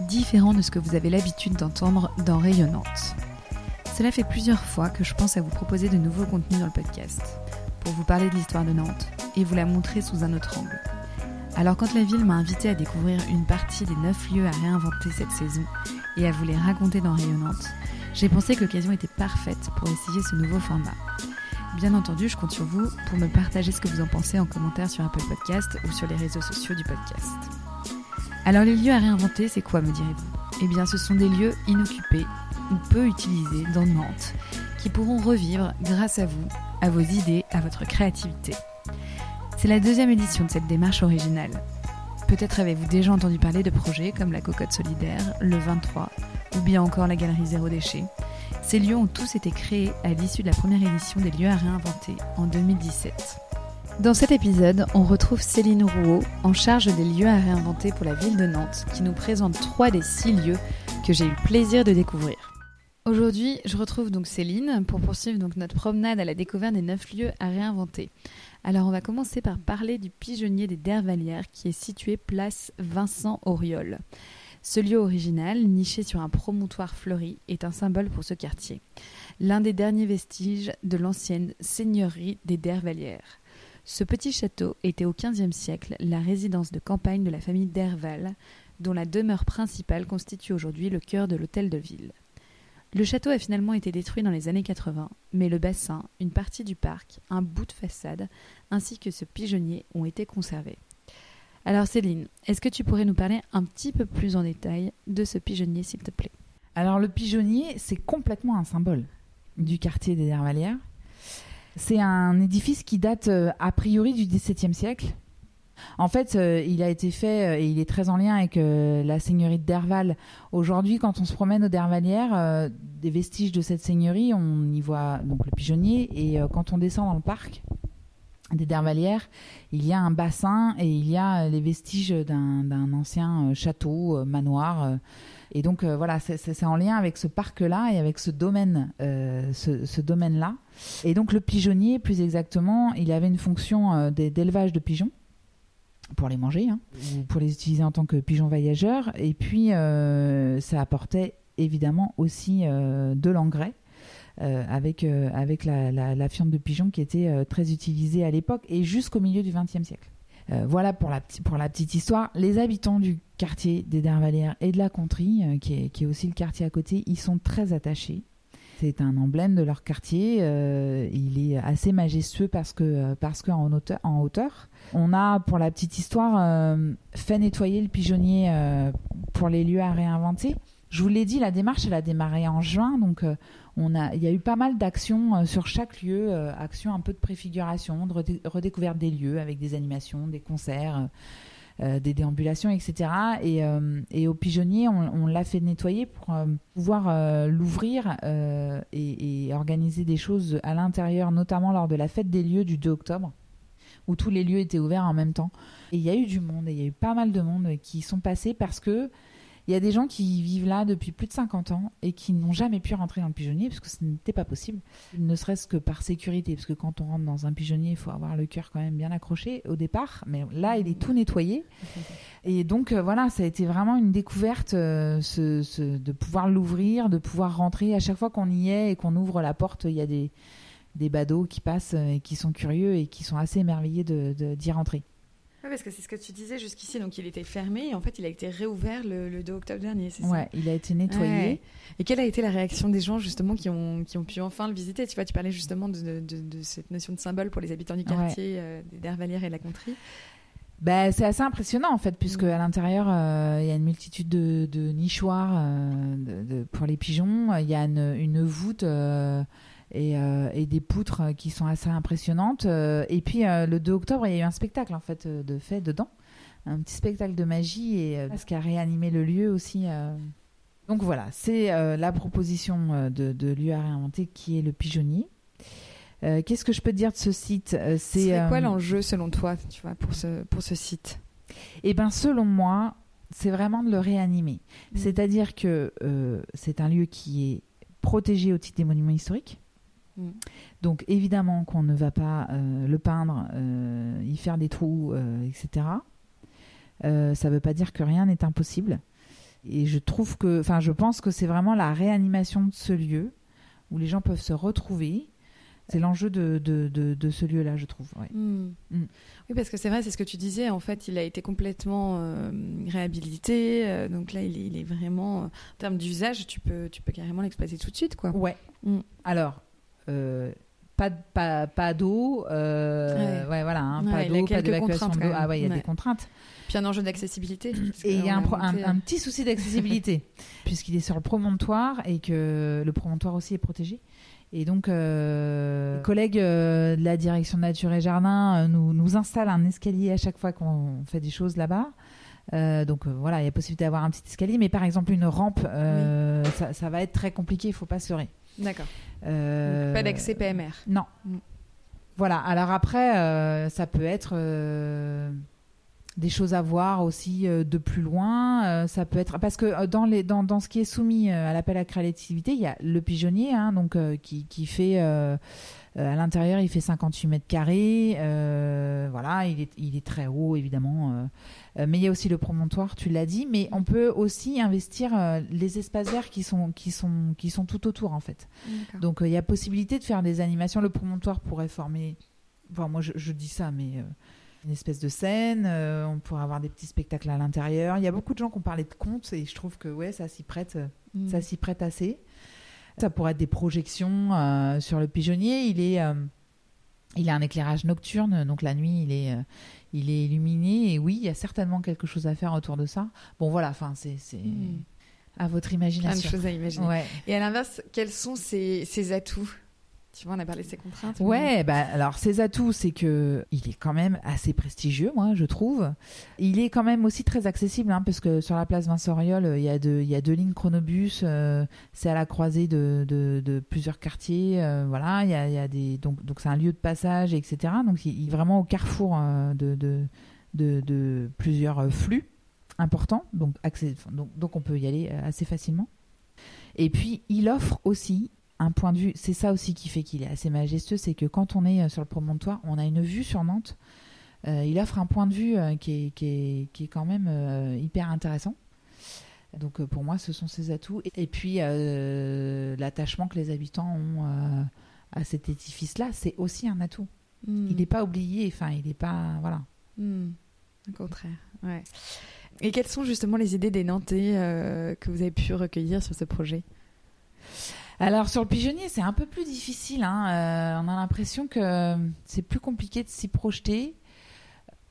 différent de ce que vous avez l'habitude d'entendre dans Rayonnante. Cela fait plusieurs fois que je pense à vous proposer de nouveaux contenus dans le podcast, pour vous parler de l'histoire de Nantes et vous la montrer sous un autre angle. Alors quand la ville m'a invité à découvrir une partie des 9 lieux à réinventer cette saison et à vous les raconter dans Rayonnante, j'ai pensé que l'occasion était parfaite pour essayer ce nouveau format. Bien entendu, je compte sur vous pour me partager ce que vous en pensez en commentaire sur Apple Podcast ou sur les réseaux sociaux du podcast. Alors les lieux à réinventer, c'est quoi me direz-vous Eh bien ce sont des lieux inoccupés ou peu utilisés dans Nantes qui pourront revivre grâce à vous, à vos idées, à votre créativité. C'est la deuxième édition de cette démarche originale. Peut-être avez-vous déjà entendu parler de projets comme la Cocotte Solidaire, le 23 ou bien encore la Galerie Zéro Déchet. Ces lieux ont tous été créés à l'issue de la première édition des lieux à réinventer en 2017. Dans cet épisode, on retrouve Céline Rouault, en charge des lieux à réinventer pour la ville de Nantes, qui nous présente trois des six lieux que j'ai eu le plaisir de découvrir. Aujourd'hui, je retrouve donc Céline pour poursuivre donc notre promenade à la découverte des neuf lieux à réinventer. Alors, on va commencer par parler du pigeonnier des Dervalières qui est situé place Vincent Auriol. Ce lieu original, niché sur un promontoire fleuri, est un symbole pour ce quartier. L'un des derniers vestiges de l'ancienne seigneurie des Dervalières. Ce petit château était au XVe siècle la résidence de campagne de la famille d'Herval, dont la demeure principale constitue aujourd'hui le cœur de l'hôtel de ville. Le château a finalement été détruit dans les années 80, mais le bassin, une partie du parc, un bout de façade, ainsi que ce pigeonnier ont été conservés. Alors Céline, est-ce que tu pourrais nous parler un petit peu plus en détail de ce pigeonnier, s'il te plaît? Alors le pigeonnier, c'est complètement un symbole du quartier des Dervalières. C'est un édifice qui date euh, a priori du XVIIe siècle. En fait, euh, il a été fait euh, et il est très en lien avec la seigneurie de Derval. Aujourd'hui, quand on se promène aux Dervalières, des vestiges de cette seigneurie, on y voit donc le pigeonnier. Et quand on descend dans le parc des Dervalières, il y a un bassin et il y a les vestiges d'un ancien château, manoir. Et donc voilà, c'est en lien avec ce parc-là et avec ce domaine, ce, ce domaine-là. Et donc le pigeonnier, plus exactement, il avait une fonction euh, d'élevage de pigeons pour les manger, hein, ou pour les utiliser en tant que pigeons voyageurs. Et puis euh, ça apportait évidemment aussi euh, de l'engrais. avec, avec la, la, fiente de pigeon qui était très utilisée à l'époque et jusqu'au milieu du XXe siècle. voilà pour la, pour la petite histoire. Les habitants du quartier des Dervalières et de la Contrie, qui, est, qui est aussi le quartier à côté, ils sont très attachés c'est un emblème de leur quartier. Euh, il est assez majestueux parce que euh, parce qu'en hauteur, en hauteur. On a, pour la petite histoire, euh, fait nettoyer le pigeonnier pour les lieux à réinventer. Je vous l'ai dit, la démarche, elle a démarré en juin, donc on a, il y a eu pas mal d'actions sur chaque lieu, actions un peu de préfiguration, de redécouverte des lieux avec des animations, des concerts. Euh, des déambulations, etc. Et, euh, et au pigeonnier, on, l'a fait nettoyer pour euh, pouvoir l'ouvrir et, et, organiser des choses à l'intérieur, notamment lors de la fête des lieux du 2 octobre où tous les lieux étaient ouverts en même temps. Et il y a eu du monde, et il y a eu pas mal de monde qui sont passés parce que il y a des gens qui vivent là depuis plus de 50 ans et qui n'ont jamais pu rentrer dans le pigeonnier parce que ce n'était pas possible, ne serait-ce que par sécurité, parce que quand on rentre dans un pigeonnier, il faut avoir le cœur quand même bien accroché au départ, mais là, il est tout nettoyé. Et donc, euh, voilà, ça a été vraiment une découverte euh, ce, de pouvoir l'ouvrir, de pouvoir rentrer. À chaque fois qu'on y est et qu'on ouvre la porte, il y a des, des badauds qui passent euh, et qui sont curieux et qui sont assez émerveillés d'y de, d'y rentrer parce que c'est ce que tu disais jusqu'ici. Donc, il était fermé et en fait, il a été réouvert le, 2 octobre dernier, c'est ouais, il a été nettoyé. Et quelle a été la réaction des gens, justement, qui ont, qui ont pu enfin le visiter? Tu vois, tu parlais justement de, de, cette notion de symbole pour les habitants du quartier, euh, des d'Hervalières et la Contrie. Ben, c'est assez impressionnant en fait, puisque à l'intérieur, euh, il y a une multitude de, de nichoirs euh, pour les pigeons. Il y a une, une voûte euh, et, des poutres qui sont assez impressionnantes. Euh, et puis euh, le 2 octobre, il y a eu un spectacle en fait de fait dedans, un petit spectacle de magie et ce qui a réanimé le lieu aussi Donc voilà, c'est la proposition de, de lieu à réinventer qui est le pigeonnier. Qu'est-ce que je peux te dire de ce site C'est quoi l'enjeu selon toi, tu vois, pour ce pour ce site? Eh ben, selon moi, c'est vraiment de le réanimer. Mmh. C'est-à-dire que c'est un lieu qui est protégé au titre des monuments historiques. Mm. Donc évidemment qu'on ne va pas euh, le peindre, euh, y faire des trous, euh, etc. ça ne veut pas dire que rien n'est impossible. Et je trouve que, enfin, je pense que c'est vraiment la réanimation de ce lieu où les gens peuvent se retrouver. C'est l'enjeu de, de, de, ce lieu-là, je trouve. Mm. Mm. Oui, parce que c'est vrai, c'est ce que tu disais. En fait, il a été complètement réhabilité. donc là, il est, vraiment, en termes d'usage, tu peux, tu peux carrément l'exploiter tout de suite. Quoi. Ouais. Alors, pas, pas, pas d'eau, euh, ouais. voilà, hein, pas d'eau, pas d'évacuation d'eau. Ah ouais, il y a des contraintes. Puis un enjeu d'accessibilité. Et il y a un, un, petit souci d'accessibilité, puisqu'il est sur le promontoire et que le promontoire aussi est protégé. Et donc, euh, les collègues de la direction nature et jardin nous, nous installent un escalier à chaque fois qu'on fait des choses là-bas. donc voilà, il y a possibilité d'avoir un petit escalier, mais par exemple une rampe, ça, ça, va être très compliqué, il faut pas se leurrer. D'accord. Euh, pas d'accès PMR. Non. Mm. Voilà. Alors après, euh, ça peut être euh, des choses à voir aussi de plus loin. ça peut être parce que dans les dans, dans ce qui est soumis à l'appel à créativité, il y a le pigeonnier, hein, donc qui, qui fait à l'intérieur, il fait 58 mètres carrés. voilà, il est il est très haut évidemment. Euh, mais il y a aussi le promontoire, tu l'as dit. Mais on peut aussi investir euh, les espaces verts qui sont, qui, sont, qui sont tout autour, en fait. Donc euh, il y a possibilité de faire des animations. Le promontoire pourrait former. Enfin, moi, je, dis ça, mais une espèce de scène. on pourrait avoir des petits spectacles à l'intérieur. Il y a beaucoup de gens qui ont parlé de contes et je trouve que ouais, ça s'y prête, mm. ça s'y prête assez. Ça pourrait être des projections sur le pigeonnier. Il est, il a un éclairage nocturne, donc la nuit, il est, il est illuminé et oui, il y a certainement quelque chose à faire autour de ça. Bon, voilà, enfin, c'est hmm. à votre imagination. Plein de choses à imaginer. Et à l'inverse, quels sont ses atouts? On a parlé de ses contraintes. Ouais, bah, alors ses atouts, c'est que il est quand même assez prestigieux, moi, je trouve. Il est quand même aussi très accessible, hein, parce que sur la place Vincent il y a deux, y a deux lignes chronobus. Euh, c'est à la croisée de, plusieurs quartiers. Euh, voilà, il y a, des, donc, donc c'est un lieu de passage, etc. Donc il est vraiment au carrefour euh, de, plusieurs flux importants. Donc, donc on peut y aller assez facilement. Et puis, il offre aussi un point de vue, c'est ça aussi qui fait qu'il est assez majestueux, c'est que quand on est euh, sur le promontoire, on a une vue sur Nantes. Euh, il offre un point de vue euh, qui, est, qui, est, quand même hyper intéressant. Donc pour moi, ce sont ses atouts. Et puis l'attachement que les habitants ont à cet édifice-là, c'est aussi un atout. Hmm. Il n'est pas oublié, enfin, il n'est pas. Voilà. Hmm. Au contraire, ouais. Et quelles sont justement les idées des Nantais que vous avez pu recueillir sur ce projet? Alors sur le pigeonnier, c'est un peu plus difficile. Hein. Euh, on a l'impression que c'est plus compliqué de s'y projeter.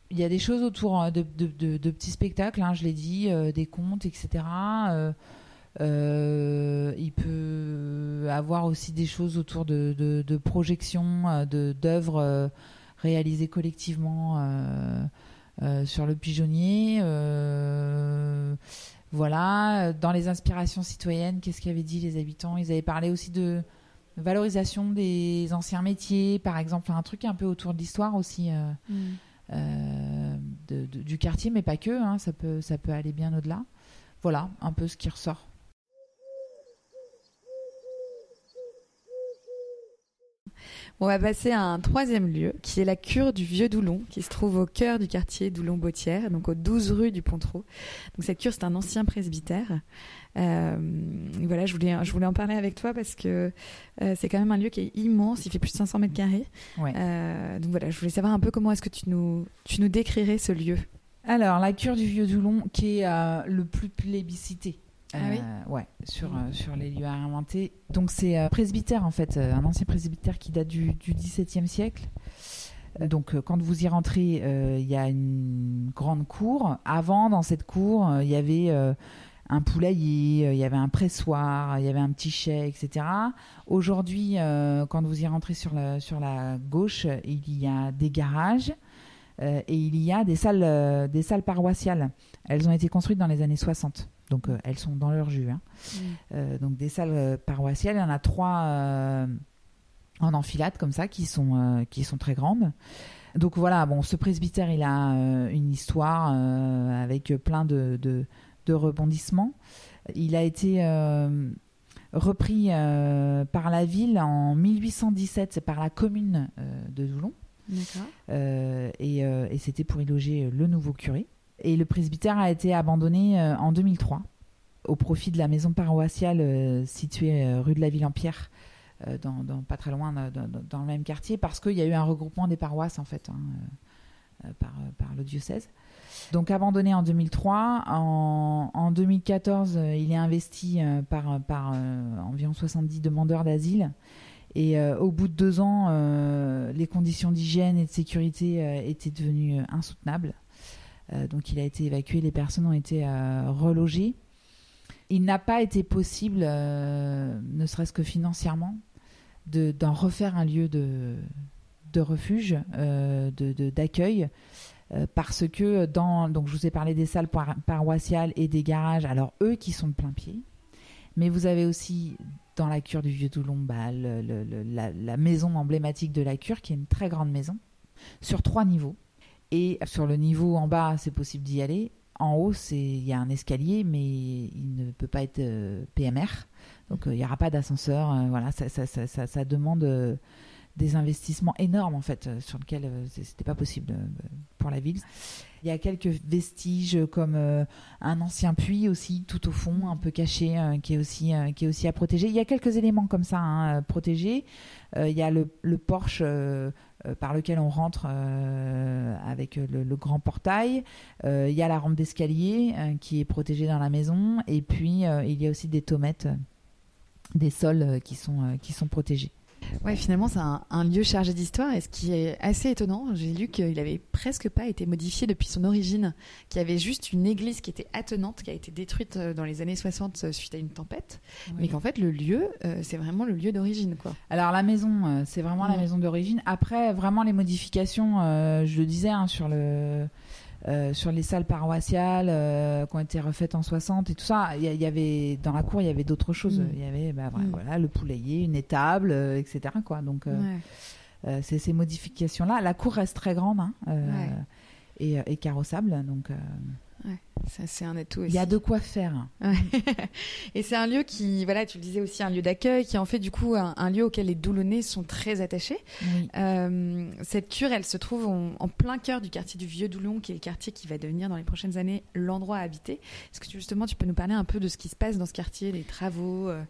Il y a des choses autour euh, de, petits spectacles, hein, je l'ai dit, euh, des contes, etc. il peut avoir aussi des choses autour de, projections, d'œuvres réalisées collectivement sur le pigeonnier. Voilà, euh, dans les inspirations citoyennes, qu'est-ce qu'avaient dit les habitants? Ils avaient parlé aussi de valorisation des anciens métiers, par exemple, un truc un peu autour de l'histoire aussi euh, mm. euh, du quartier, mais pas que, hein, ça, peut, ça peut aller bien au-delà. Voilà, un peu ce qui ressort. On va passer à un troisième lieu, qui est la cure du Vieux Doulon, qui se trouve au cœur du quartier Doulon-Bautière, donc aux 12 rue du Pontrot. Donc cette cure, c'est un ancien presbytère. Euh, voilà, je voulais, je voulais en parler avec toi parce que euh, c'est quand même un lieu qui est immense, il fait plus de 500 mètres carrés. Euh, donc voilà, je voulais savoir un peu comment est-ce que tu nous, tu nous décrirais ce lieu. Alors, la cure du Vieux Doulon, qui est le plus plébiscité ah oui euh, ouais, sur, euh, sur les lieux à inventer. Donc c'est un euh, presbytère en fait, un ancien presbytère qui date du, du XVIIe siècle. Donc quand vous y rentrez, il y a une grande cour. Avant, dans cette cour, il y avait un poulailler, il y avait un pressoir, il y avait un petit chai, etc. Aujourd'hui, quand vous y rentrez sur la, sur la gauche, il y a des garages et il y a des salles, des salles paroissiales. Elles ont été construites dans les années 60. Donc elles sont dans leur jus. Hein. Mm. donc des salles paroissiales, il y en a trois en enfilade comme ça qui sont, qui sont très grandes. Donc voilà, bon, ce presbytère, il a une histoire avec plein de, de, de, rebondissements. Il a été repris euh, par la ville en 1817, c'est par la commune euh, de Doulon. Euh, et, et c'était pour y loger le nouveau curé. Et le presbytère a été abandonné en 2003 au profit de la maison paroissiale située rue de la Ville-en-Pierre, dans, pas très loin, dans, le même quartier, parce qu'il y a eu un regroupement des paroisses en fait hein, par, le diocèse. Donc abandonné en 2003. En, 2014, euh, il est investi euh, par, euh, environ 70 demandeurs d'asile. Et au bout de deux ans, les conditions d'hygiène et de sécurité étaient devenues insoutenables. Donc il a été évacué, les personnes ont été relogées. Il n'a pas été possible, ne serait-ce que financièrement, d'en refaire un lieu de, refuge, d'accueil. Euh, parce que dans donc je vous ai parlé des salles paroissiales et des garages alors eux qui sont de plein pied mais vous avez aussi dans la cure du vieux Toulon bah, la, maison emblématique de la cure qui est une très grande maison sur trois niveaux et sur le niveau en bas c'est possible d'y aller. En haut il y a un escalier mais il ne peut pas être euh, PMR donc euh, il n'y aura pas d'ascenseur voilà ça, ça, ça, ça demande des investissements énormes en fait euh, sur lesquels euh, c'était pas possible euh, pour la ville. Il y a quelques vestiges comme un ancien puits aussi tout au fond, un peu caché, qui est aussi qui est aussi à protéger. Il y a quelques éléments comme ça hein, protégés. il y a le, le Porsche par lequel on rentre avec le, le, grand portail. il y a la rampe d'escalier qui est protégée dans la maison. Et puis il y a aussi des tomettes, des sols qui sont qui sont protégés. Ouais, finalement, c'est un, lieu chargé d'histoire. Et ce qui est assez étonnant, j'ai lu qu'il avait presque pas été modifié depuis son origine, qu'il y avait juste une église qui était attenante, qui a été détruite euh, dans les années 60 euh, suite à une tempête, mais qu'en fait, le lieu, euh, c'est vraiment le lieu d'origine, quoi. Alors la maison, c'est vraiment la maison d'origine. Après, vraiment les modifications, je le disais hein, sur le euh, sur les salles paroissiales euh, qui ont été refaites en 60 et tout ça. Il y, avait dans la cour, il y avait d'autres choses. Mm. Il y avait bah, mm. voilà, le poulailler, une étable, euh, etc. Quoi. Donc c'est ces modifications-là. La cour reste très grande hein, et, et, carrossable. Donc c'est un atout Il y a de quoi faire. et c'est un lieu qui, voilà, tu le disais aussi, un lieu d'accueil qui en fait du coup un, lieu auquel les Doulonnais sont très attachés. Euh, cette cure, elle se trouve en, plein cœur du quartier du Vieux Doulon, qui est le quartier qui va devenir dans les prochaines années l'endroit à habiter. Est-ce que justement tu peux nous parler un peu de ce qui se passe dans ce quartier, les travaux, euh,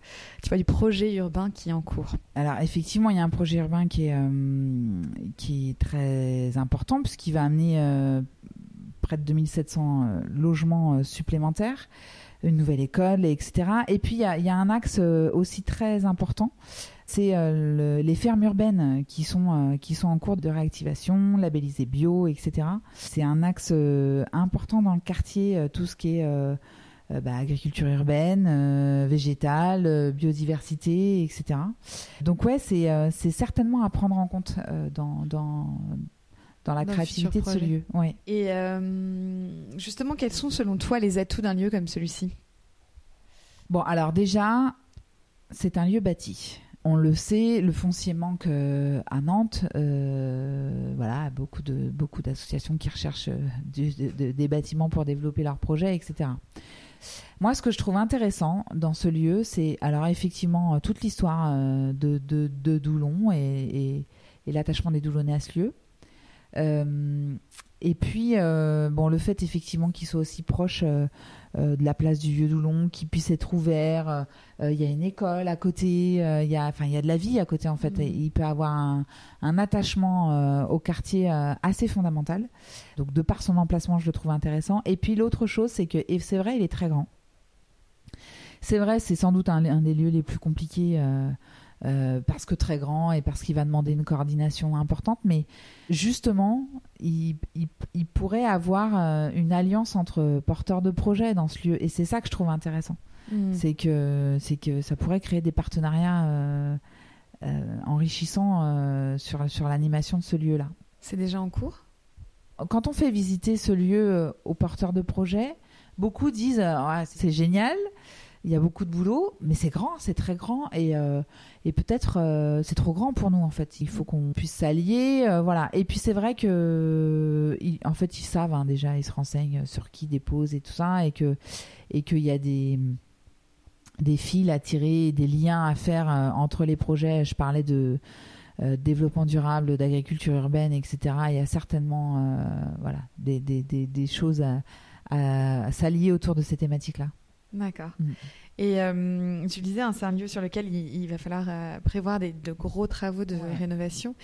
tu vois, du projet urbain qui est en cours Alors effectivement, il y a un projet urbain qui est, euh, qui est très important puisqu'il va amener près de 2700 euh, logements euh, supplémentaires, une nouvelle école, etc. Et puis il y a, un axe euh, aussi très important, c'est les fermes urbaines qui sont qui sont en cours de réactivation, labellisées bio, etc. C'est un axe important dans le quartier, tout ce qui est bah, agriculture urbaine, végétale, biodiversité, etc. Donc ouais, c'est certainement à prendre en compte dans dans la créativité de ce lieu. Ouais. Et euh, justement, quels sont selon toi les atouts d'un lieu comme celui-ci? Bon, alors déjà, c'est un lieu bâti. On le sait, le foncier manque euh, à Nantes. Euh, voilà, beaucoup de beaucoup d'associations qui recherchent des bâtiments pour développer leurs projets, etc. Moi, ce que je trouve intéressant dans ce lieu, c'est alors effectivement toute l'histoire de, de, Doulon et, et l'attachement des Doulonnais à ce lieu. Euh, et puis, euh, bon, le fait effectivement qu'il soit aussi proche euh, de la place du Vieux Doulon, qu'il puisse être ouvert, il y a une école à côté, il y a, enfin, il y a de la vie à côté en fait. Mmh. il peut avoir un, un attachement au quartier assez fondamental. Donc, de par son emplacement, je le trouve intéressant. Et puis, l'autre chose, c'est que, et c'est vrai, il est très grand. C'est vrai, c'est sans doute un, un, des lieux les plus compliqués euh, parce que très grand et parce qu'il va demander une coordination importante. Mais justement, il, pourrait avoir euh, une alliance entre porteurs de projets dans ce lieu. Et c'est ça que je trouve intéressant. Mm. C'est que, que ça pourrait créer des partenariats euh, enrichissants sur, sur l'animation de ce lieu-là. C'est déjà en cours? Quand on fait visiter ce lieu aux porteurs de projets, beaucoup disent euh, c'est génial, il y a beaucoup de boulot, mais c'est grand, c'est très grand et, euh, peut-être euh, c'est trop grand pour nous en fait. Il faut qu'on puisse s'allier, voilà. Et puis c'est vrai que en fait ils savent hein, déjà, ils se renseignent sur qui dépose et tout ça et que et qu'il y a des des fils à tirer, des liens à faire entre les projets. Je parlais de développement durable, d'agriculture urbaine, etc. Il y a certainement voilà, des, des, des, des choses à, à s'allier autour de ces thématiques-là. D'accord. Mm. Et euh, tu disais, hein, c'est un lieu sur lequel il, va falloir euh, prévoir des, de gros travaux de rénovation.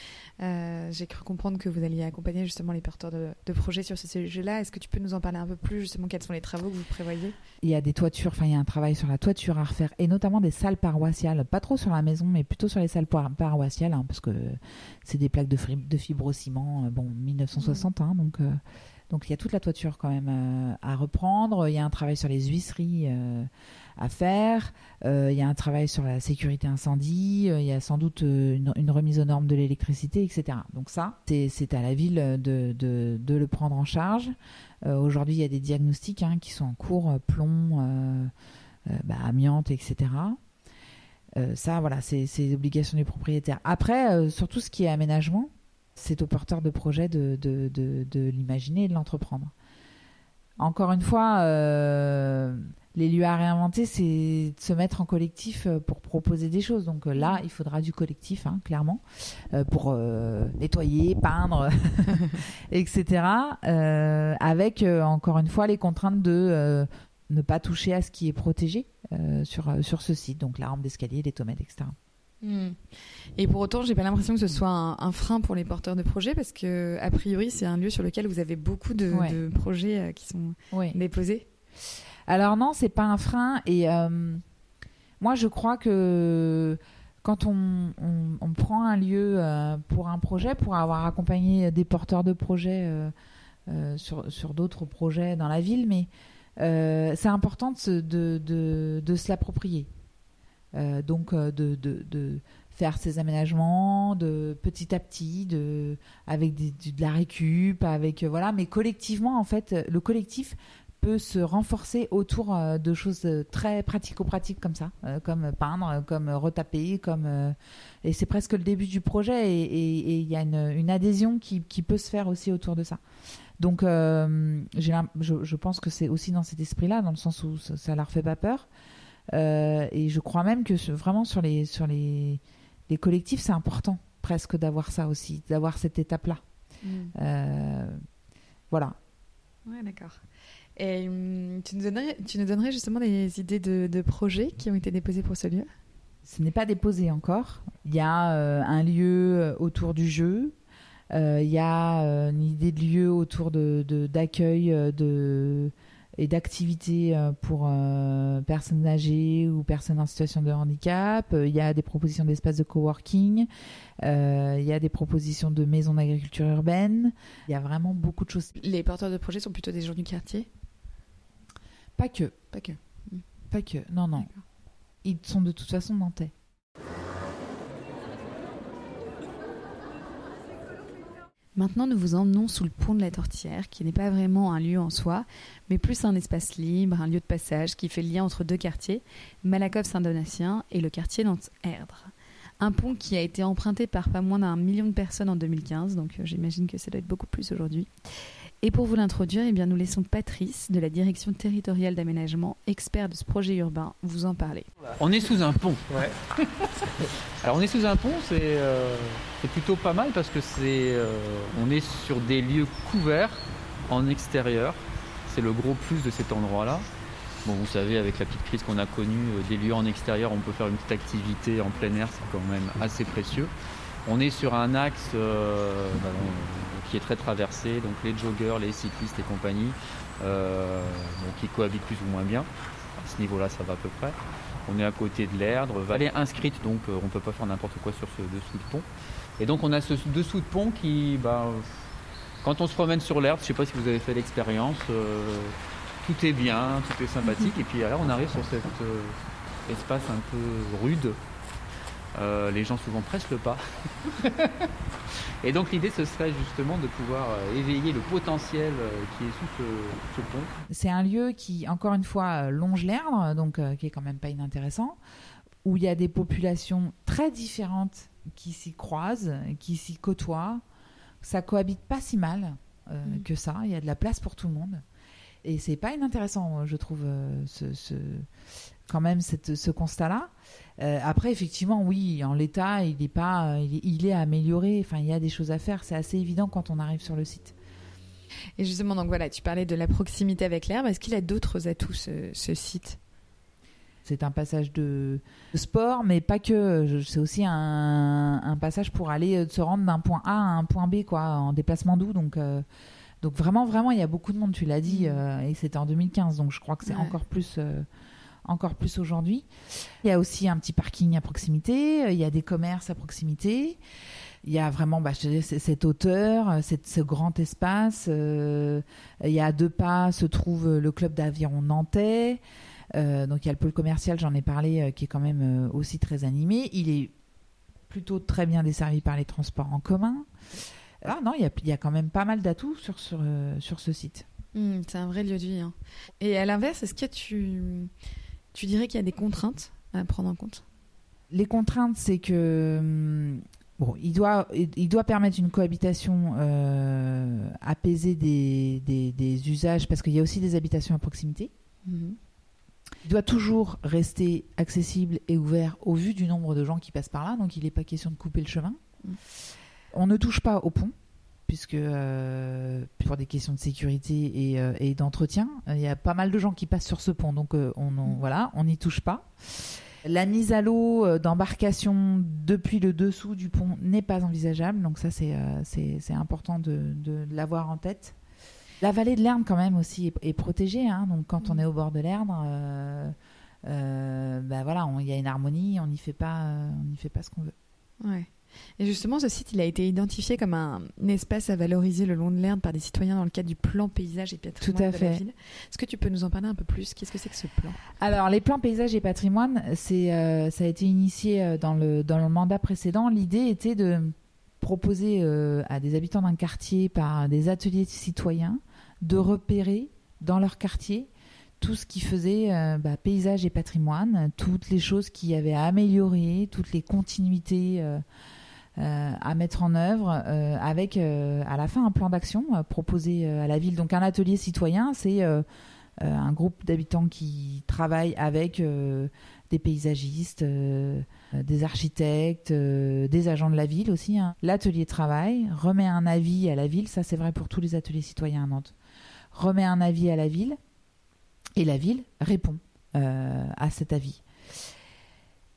Euh, j'ai cru comprendre que vous alliez accompagner justement les porteurs de, projets sur ce sujet-là. Est-ce que tu peux nous en parler un peu plus justement Quels sont les travaux que vous prévoyez? Il y a des toitures, enfin il y a un travail sur la toiture à refaire et notamment des salles paroissiales, pas trop sur la maison, mais plutôt sur les salles paroissiales, hein, parce que c'est des plaques de, de fibrociment, bon 1960, hein, donc donc il y a toute la toiture quand même euh, à reprendre. Il y a un travail sur les huisseries euh, à faire. Euh, il y a un travail sur la sécurité incendie. il y a sans doute une, remise aux normes de l'électricité, etc. Donc ça, c'est à la ville de, de, le prendre en charge. Aujourd'hui, il y a des diagnostics hein, qui sont en cours, plomb, bah, amiante, etc. ça, voilà, c'est l'obligation du propriétaire. Après, sur tout ce qui est aménagement, c'est au porteur de projet de, de, l'imaginer et de l'entreprendre. Encore une fois, euh, les lieux à réinventer, c'est de se mettre en collectif euh, pour proposer des choses. Donc euh, là, il faudra du collectif, hein, clairement, pour nettoyer, peindre, etc. avec, encore une fois, les contraintes de ne pas toucher à ce qui est protégé sur, sur ce site, donc la rampe d'escalier, les tomates, etc. Et pour autant, j'ai pas l'impression que ce soit un, frein pour les porteurs de projets parce que, a priori, c'est un lieu sur lequel vous avez beaucoup de, projets euh, qui sont déposés. Alors non, c'est pas un frein. Et euh, moi, je crois que quand on, prend un lieu euh, pour un projet, pour avoir accompagné des porteurs de projets sur, sur d'autres projets dans la ville, mais c'est important de, de, de se l'approprier. Euh, donc euh, de, de, faire ces aménagements de petit à petit, de, avec de la récup, avec euh, voilà, mais collectivement en fait, le collectif peut se renforcer autour de choses très pratico-pratiques comme ça, comme peindre, comme retaper, comme et c'est presque le début du projet et il y a une, adhésion qui, qui, peut se faire aussi autour de ça. Donc je, je, pense que c'est aussi dans cet esprit-là, dans le sens où ça, ça leur fait pas peur. Euh, et je crois même que vraiment sur les, sur les, les collectifs, c'est important presque d'avoir ça aussi, d'avoir cette étape-là. Mm. Euh, voilà. Ouais, d'accord. Et hum, tu, nous donnerais, tu nous donnerais justement des idées de, de, projets qui ont été déposés pour ce lieu? Ce n'est pas déposé encore. Il y a euh, un lieu autour du jeu. il y a une idée de lieu autour d'accueil de et d'activités euh, pour euh, personnes âgées ou personnes en situation de handicap. Euh, il y a des propositions d'espaces de coworking. il y a des propositions de maisons d'agriculture urbaine. Il y a vraiment beaucoup de choses. Les porteurs de projets sont plutôt des gens du quartier? Pas que. Pas que. Pas que. Non, non. Ils sont de toute façon nantais. Maintenant, nous vous emmenons sous le pont de la Tortière, qui n'est pas vraiment un lieu en soi, mais plus un espace libre, un lieu de passage qui fait le lien entre deux quartiers, Malakoff-Saint-Donatien et le quartier Nantes-Erdre. Un pont qui a été emprunté par pas moins d'un million de personnes en 2015, donc euh, j'imagine que ça doit être beaucoup plus aujourd'hui. Et pour vous l'introduire, eh bien, nous laissons Patrice de la direction territoriale d'aménagement, expert de ce projet urbain, vous en parler. On est sous un pont. Ouais. Alors on est sous un pont, c'est euh, plutôt pas mal parce que c'est euh, on est sur des lieux couverts en extérieur. C'est le gros plus de cet endroit-là. Bon, vous savez, avec la petite crise qu'on a connue, euh, des lieux en extérieur, on peut faire une petite activité en plein air, c'est quand même assez précieux. On est sur un axe bah, qui est très traversé, donc les joggers, les cyclistes et compagnie, euh, qui cohabitent plus ou moins bien. À ce niveau-là, ça va à peu près. On est à côté de l'Erdre, vallée inscrite, donc euh, on ne peut pas faire n'importe quoi sur ce dessous de pont. Et donc on a ce dessous de pont qui, bah, quand on se promène sur l'Erdre, je ne sais pas si vous avez fait l'expérience, euh, tout est bien, tout est sympathique. Et puis là, on arrive sur cet espace un peu rude les gens souvent pressent le pas. Et donc l'idée, ce serait justement de pouvoir éveiller le potentiel qui est sous ce, pont. C'est un lieu qui, encore une fois, longe l'Erdre, donc qui est quand même pas inintéressant, où il y a des populations très différentes qui s'y croisent, qui s'y côtoient. Ça cohabite pas si mal mm. que ça. Il y a de la place pour tout le monde. Et c'est pas inintéressant, je trouve, euh, ce, quand même cette, ce constat-là. Euh, après, effectivement, oui, en l'état, il est pas, il est, amélioré. Enfin, il y a des choses à faire. C'est assez évident quand on arrive sur le site. Et justement, donc voilà, tu parlais de la proximité avec l'herbe. Est-ce qu'il a d'autres atouts ce, site? C'est un passage de, sport, mais pas que. C'est aussi un, passage pour aller euh, se rendre d'un point A à un point B, quoi, en déplacement doux. Donc, donc vraiment, vraiment, il y a beaucoup de monde, tu l'as dit, mm. euh, et c'était en 2015, donc je crois que c'est encore plus... Euh, encore plus aujourd'hui. Il y a aussi un petit parking à proximité, euh, il y a des commerces à proximité, il y a vraiment bah, cette hauteur, cette, ce grand espace. il y a deux pas se trouve le club d'aviron nantais. donc il y a le pôle commercial, j'en ai parlé, qui est quand même aussi très animé. Il est plutôt très bien desservi par les transports en commun. Ah non, il y a, quand même pas mal d'atouts sur, sur, euh, sur ce site. Hmm, c'est un vrai lieu de vie. Hein. Et à l'inverse, est-ce que tu, tu dirais qu'il y a des contraintes à prendre en compte? Les contraintes, c'est que hmm, bon, il doit, il doit permettre une cohabitation euh, apaisée des, des, usages parce qu'il y a aussi des habitations à proximité. Mhm. Il doit toujours rester accessible et ouvert au vu du nombre de gens qui passent par là, donc il n'est pas question de couper le chemin. Mhm. On ne touche pas au pont, puisque euh, pour des questions de sécurité et, euh, d'entretien, il y a pas mal de gens qui passent sur ce pont, donc euh, on mm. voilà, on n'y touche pas. La mise à l'eau d'embarcation depuis le dessous du pont n'est pas envisageable, donc ça c'est c'est important de, l'avoir en tête. La vallée de l'Erne quand même aussi est, protégée, hein, donc quand on mm. est au bord de l'Erne, ben voilà, il y a une harmonie, on n'y fait pas, on n'y fait pas ce qu'on veut. Ouais. Et justement, ce site, il a été identifié comme un, espace à valoriser le long de l'Erne par des citoyens dans le cadre du plan paysage et patrimoine Tout à de fait. la ville. Est-ce que tu peux nous en parler un peu plus? Qu'est-ce que c'est que ce plan? Alors, les plans paysage et patrimoine, c'est, euh, ça a été initié euh, dans le, dans le mandat précédent. L'idée était de proposer euh, à des habitants d'un quartier par des ateliers citoyens de repérer dans leur quartier tout ce qui faisait bah, paysage et patrimoine, toutes les choses qui avaient à améliorer, toutes les continuités euh, à mettre en œuvre euh, avec euh, à la fin un plan d'action proposé à la ville. Donc un atelier citoyen, c'est un groupe d'habitants qui travaillent avec des paysagistes, des architectes, des agents de la ville aussi. Hein. L'atelier travaille, remet un avis à la ville, ça c'est vrai pour tous les ateliers citoyens à Nantes, remet un avis à la ville et la ville répond à cet avis.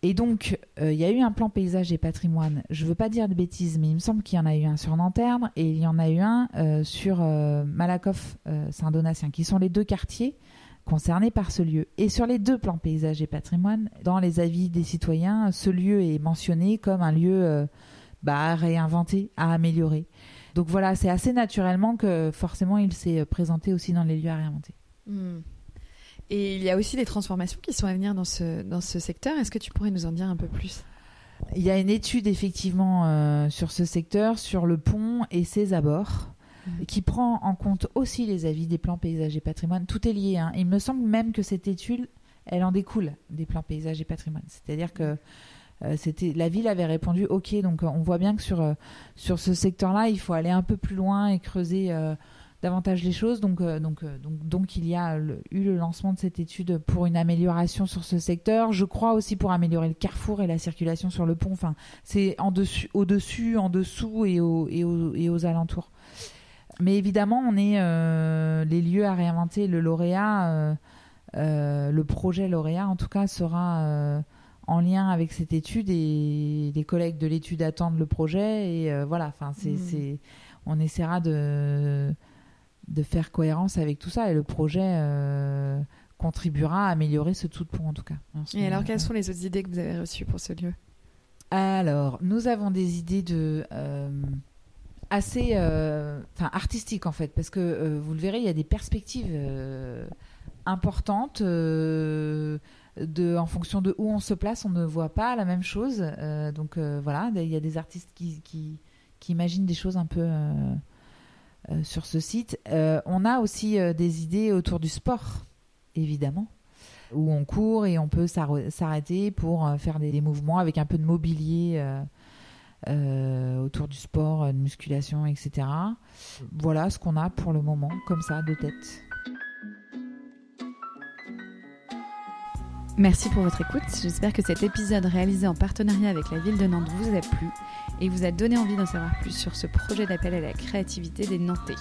Et donc, euh, il y a eu un plan paysage et patrimoine. Je ne veux pas dire de bêtises, mais il me semble qu'il y en a eu un sur Nanterre et il y en a eu un euh, sur euh, Malakoff, Saint-Donatien, qui sont les deux quartiers concernés par ce lieu. Et sur les deux plans paysage et patrimoine, dans les avis des citoyens, ce lieu est mentionné comme un lieu bah, à réinventer, à améliorer. Donc voilà, c'est assez naturellement que forcément il s'est présenté aussi dans les lieux à réinventer. Hmm. Et il y a aussi des transformations qui sont à venir dans ce, dans ce secteur. Est-ce que tu pourrais nous en dire un peu plus? Il y a une étude effectivement euh, sur ce secteur, sur le pont et ses abords, mhm. qui prend en compte aussi les avis des plans paysages et patrimoine. Tout est lié. Hein. Il me semble même que cette étude, elle en découle des plans paysages et patrimoine. C'est-à-dire que euh, c'était la ville avait répondu OK. Donc on voit bien que sur, euh, sur ce secteur-là, il faut aller un peu plus loin et creuser davantage les choses. Donc, euh, donc, euh, donc, donc, il y a eu le lancement de cette étude pour une amélioration sur ce secteur. Je crois aussi pour améliorer le carrefour et la circulation sur le pont. Enfin, c'est en dessus, au-dessus, en dessous et, au, et, et, aux alentours. Mais évidemment, on est euh, les lieux à réinventer. Le lauréat, le projet lauréat, en tout cas, sera en lien avec cette étude et les collègues de l'étude attendent le projet et voilà. Enfin, c'est, mmh. on essaiera de de faire cohérence avec tout ça et le projet euh, contribuera à améliorer ce tout de pont en tout cas. Et alors quelles sont les autres idées que vous avez reçues pour ce lieu? Alors nous avons des idées de euh, assez euh, enfin artistiques en fait parce que vous le verrez il y a des perspectives importantes de, en fonction de où on se place, on ne voit pas la même chose. Donc voilà, il y a des artistes qui, qui, qui imaginent des choses un peu sur ce site. on a aussi des idées autour du sport, évidemment, où on court et on peut s'arrêter pour faire des, des, mouvements avec un peu de mobilier. autour du sport, de musculation, etc. Voilà ce qu'on a pour le moment, comme ça, de tête. Merci pour votre écoute. J'espère que cet épisode réalisé en partenariat avec la ville de Nantes vous a plu et vous a donné envie d'en savoir plus sur ce projet d'appel à la créativité des Nantais.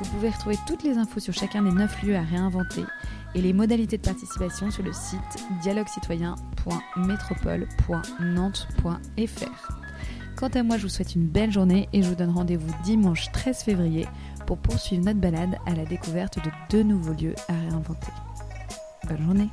Vous pouvez retrouver toutes les infos sur chacun des 9 lieux à réinventer et les modalités de participation sur le site dialoguecitoyen.métropole.nantes.fr. Quant à moi, je vous souhaite une belle journée et je vous donne rendez-vous dimanche 13 février pour poursuivre notre balade à la découverte de deux nouveaux lieux à réinventer. Bonne journée